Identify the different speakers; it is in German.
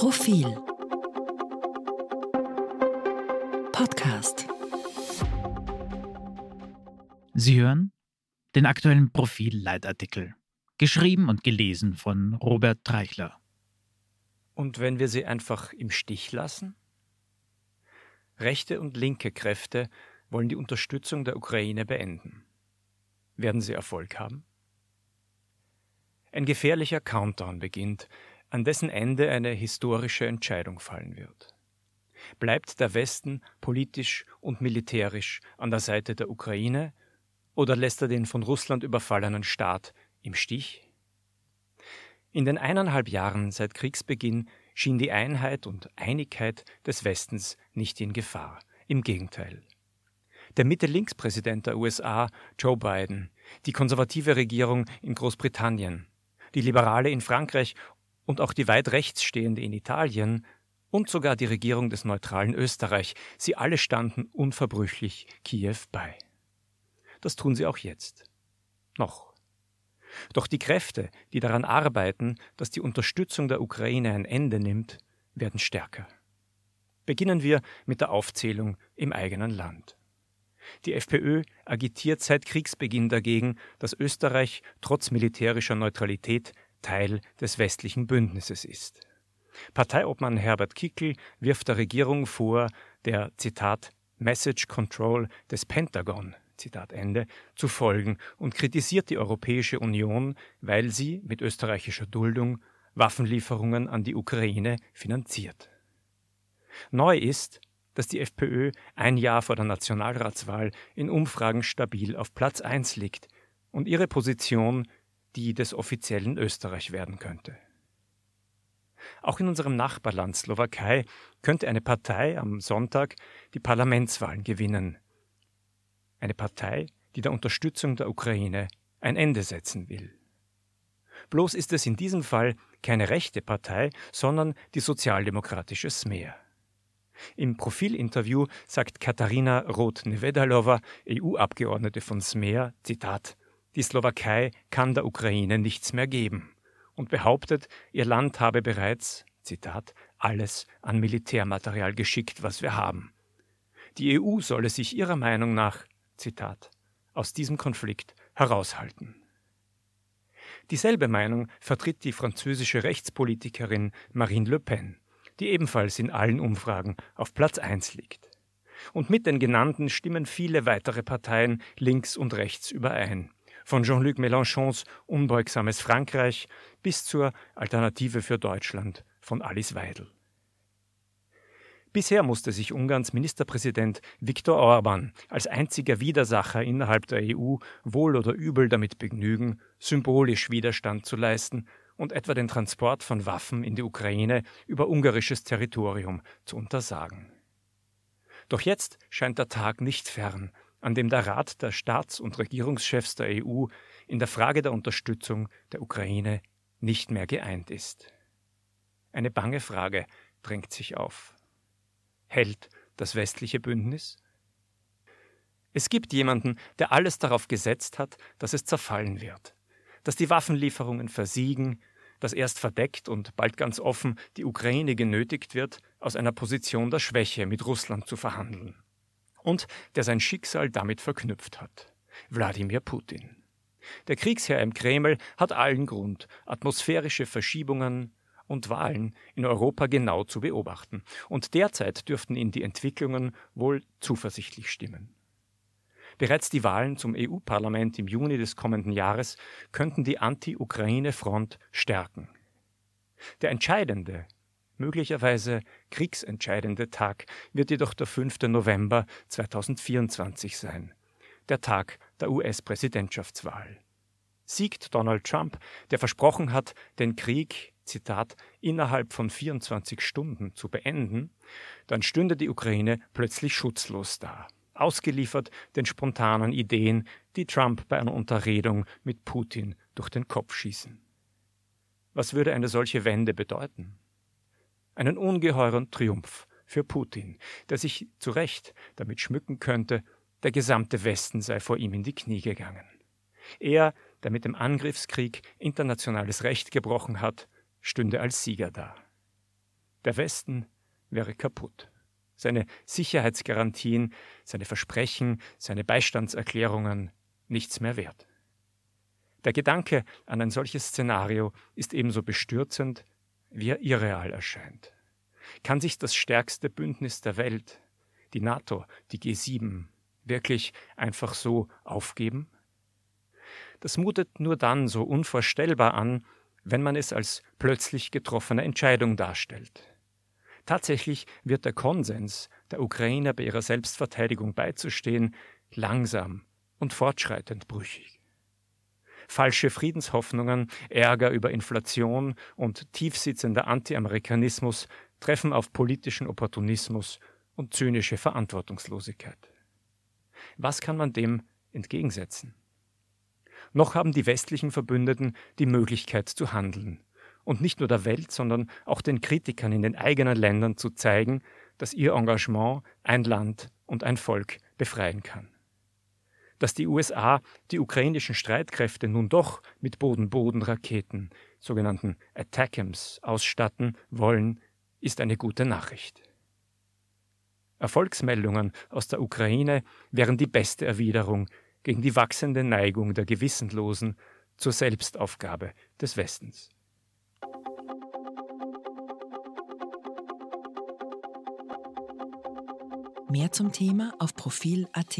Speaker 1: Profil Podcast
Speaker 2: Sie hören den aktuellen Profil-Leitartikel, geschrieben und gelesen von Robert Treichler.
Speaker 3: Und wenn wir sie einfach im Stich lassen? Rechte und linke Kräfte wollen die Unterstützung der Ukraine beenden. Werden sie Erfolg haben? Ein gefährlicher Countdown beginnt, an dessen Ende eine historische Entscheidung fallen wird. Bleibt der Westen politisch und militärisch an der Seite der Ukraine oder lässt er den von Russland überfallenen Staat im Stich? In den eineinhalb Jahren seit Kriegsbeginn schien die Einheit und Einigkeit des Westens nicht in Gefahr. Im Gegenteil. Der Mitte-Links-Präsident der USA, Joe Biden, die konservative Regierung in Großbritannien, die Liberale in Frankreich und auch die weit rechts stehende in Italien und sogar die Regierung des neutralen Österreich, sie alle standen unverbrüchlich Kiew bei. Das tun sie auch jetzt. Noch. Doch die Kräfte, die daran arbeiten, dass die Unterstützung der Ukraine ein Ende nimmt, werden stärker. Beginnen wir mit der Aufzählung im eigenen Land. Die FPÖ agitiert seit Kriegsbeginn dagegen, dass Österreich trotz militärischer Neutralität Teil des westlichen Bündnisses ist. Parteiobmann Herbert Kickl wirft der Regierung vor, der Zitat Message Control des Pentagon Zitat Ende, zu folgen und kritisiert die Europäische Union, weil sie mit österreichischer Duldung Waffenlieferungen an die Ukraine finanziert. Neu ist, dass die FPÖ ein Jahr vor der Nationalratswahl in Umfragen stabil auf Platz 1 liegt und ihre Position die des offiziellen Österreich werden könnte. Auch in unserem Nachbarland Slowakei könnte eine Partei am Sonntag die Parlamentswahlen gewinnen. Eine Partei, die der Unterstützung der Ukraine ein Ende setzen will. Bloß ist es in diesem Fall keine rechte Partei, sondern die sozialdemokratische Smer. Im Profilinterview sagt Katharina Roth-Nevedalova, EU-Abgeordnete von Smer, Zitat, die Slowakei kann der Ukraine nichts mehr geben und behauptet, ihr Land habe bereits, Zitat, alles an Militärmaterial geschickt, was wir haben. Die EU solle sich ihrer Meinung nach, Zitat, aus diesem Konflikt heraushalten. Dieselbe Meinung vertritt die französische Rechtspolitikerin Marine Le Pen die ebenfalls in allen Umfragen auf Platz 1 liegt. Und mit den genannten stimmen viele weitere Parteien links und rechts überein. Von Jean-Luc Mélenchons unbeugsames Frankreich bis zur Alternative für Deutschland von Alice Weidel. Bisher musste sich Ungarns Ministerpräsident Viktor Orban als einziger Widersacher innerhalb der EU wohl oder übel damit begnügen, symbolisch Widerstand zu leisten und etwa den Transport von Waffen in die Ukraine über ungarisches Territorium zu untersagen. Doch jetzt scheint der Tag nicht fern, an dem der Rat der Staats- und Regierungschefs der EU in der Frage der Unterstützung der Ukraine nicht mehr geeint ist. Eine bange Frage drängt sich auf. Hält das westliche Bündnis? Es gibt jemanden, der alles darauf gesetzt hat, dass es zerfallen wird, dass die Waffenlieferungen versiegen, dass erst verdeckt und bald ganz offen die Ukraine genötigt wird, aus einer Position der Schwäche mit Russland zu verhandeln. Und der sein Schicksal damit verknüpft hat. Wladimir Putin. Der Kriegsherr im Kreml hat allen Grund, atmosphärische Verschiebungen und Wahlen in Europa genau zu beobachten, und derzeit dürften ihn die Entwicklungen wohl zuversichtlich stimmen. Bereits die Wahlen zum EU-Parlament im Juni des kommenden Jahres könnten die Anti-Ukraine-Front stärken. Der entscheidende, möglicherweise kriegsentscheidende Tag wird jedoch der 5. November 2024 sein, der Tag der US-Präsidentschaftswahl. Siegt Donald Trump, der versprochen hat, den Krieg, Zitat, innerhalb von 24 Stunden zu beenden, dann stünde die Ukraine plötzlich schutzlos da ausgeliefert den spontanen Ideen, die Trump bei einer Unterredung mit Putin durch den Kopf schießen. Was würde eine solche Wende bedeuten? Einen ungeheuren Triumph für Putin, der sich zu Recht damit schmücken könnte, der gesamte Westen sei vor ihm in die Knie gegangen. Er, der mit dem Angriffskrieg internationales Recht gebrochen hat, stünde als Sieger da. Der Westen wäre kaputt. Seine Sicherheitsgarantien, seine Versprechen, seine Beistandserklärungen nichts mehr wert. Der Gedanke an ein solches Szenario ist ebenso bestürzend, wie er irreal erscheint. Kann sich das stärkste Bündnis der Welt, die NATO, die G7, wirklich einfach so aufgeben? Das mutet nur dann so unvorstellbar an, wenn man es als plötzlich getroffene Entscheidung darstellt. Tatsächlich wird der Konsens, der Ukraine bei ihrer Selbstverteidigung beizustehen, langsam und fortschreitend brüchig. Falsche Friedenshoffnungen, Ärger über Inflation und tiefsitzender Anti-Amerikanismus treffen auf politischen Opportunismus und zynische Verantwortungslosigkeit. Was kann man dem entgegensetzen? Noch haben die westlichen Verbündeten die Möglichkeit zu handeln und nicht nur der Welt, sondern auch den Kritikern in den eigenen Ländern zu zeigen, dass ihr Engagement ein Land und ein Volk befreien kann. Dass die USA die ukrainischen Streitkräfte nun doch mit Boden-Boden-Raketen, sogenannten Attackams, ausstatten wollen, ist eine gute Nachricht. Erfolgsmeldungen aus der Ukraine wären die beste Erwiderung gegen die wachsende Neigung der Gewissenlosen zur Selbstaufgabe des Westens.
Speaker 1: Mehr zum Thema auf Profil.at.